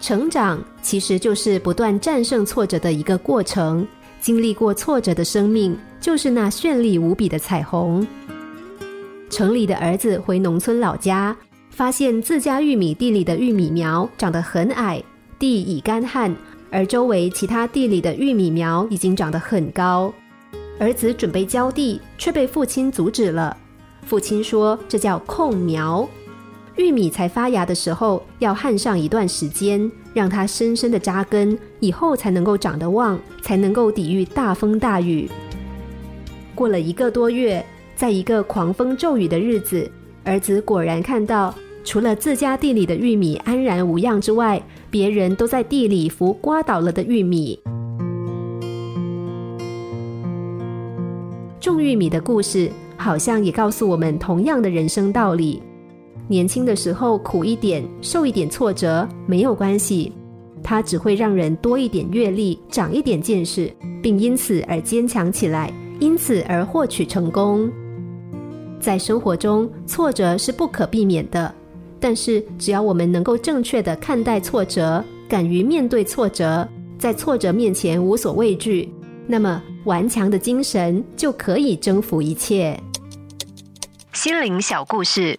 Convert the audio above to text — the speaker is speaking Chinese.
成长其实就是不断战胜挫折的一个过程。经历过挫折的生命，就是那绚丽无比的彩虹。城里的儿子回农村老家，发现自家玉米地里的玉米苗长得很矮，地已干旱，而周围其他地里的玉米苗已经长得很高。儿子准备浇地，却被父亲阻止了。父亲说：“这叫控苗。玉米才发芽的时候，要旱上一段时间，让它深深的扎根，以后才能够长得旺，才能够抵御大风大雨。”过了一个多月，在一个狂风骤雨的日子，儿子果然看到，除了自家地里的玉米安然无恙之外，别人都在地里扶刮倒了的玉米。种玉米的故事，好像也告诉我们同样的人生道理。年轻的时候苦一点，受一点挫折没有关系，它只会让人多一点阅历，长一点见识，并因此而坚强起来，因此而获取成功。在生活中，挫折是不可避免的，但是只要我们能够正确的看待挫折，敢于面对挫折，在挫折面前无所畏惧。那么，顽强的精神就可以征服一切。心灵小故事，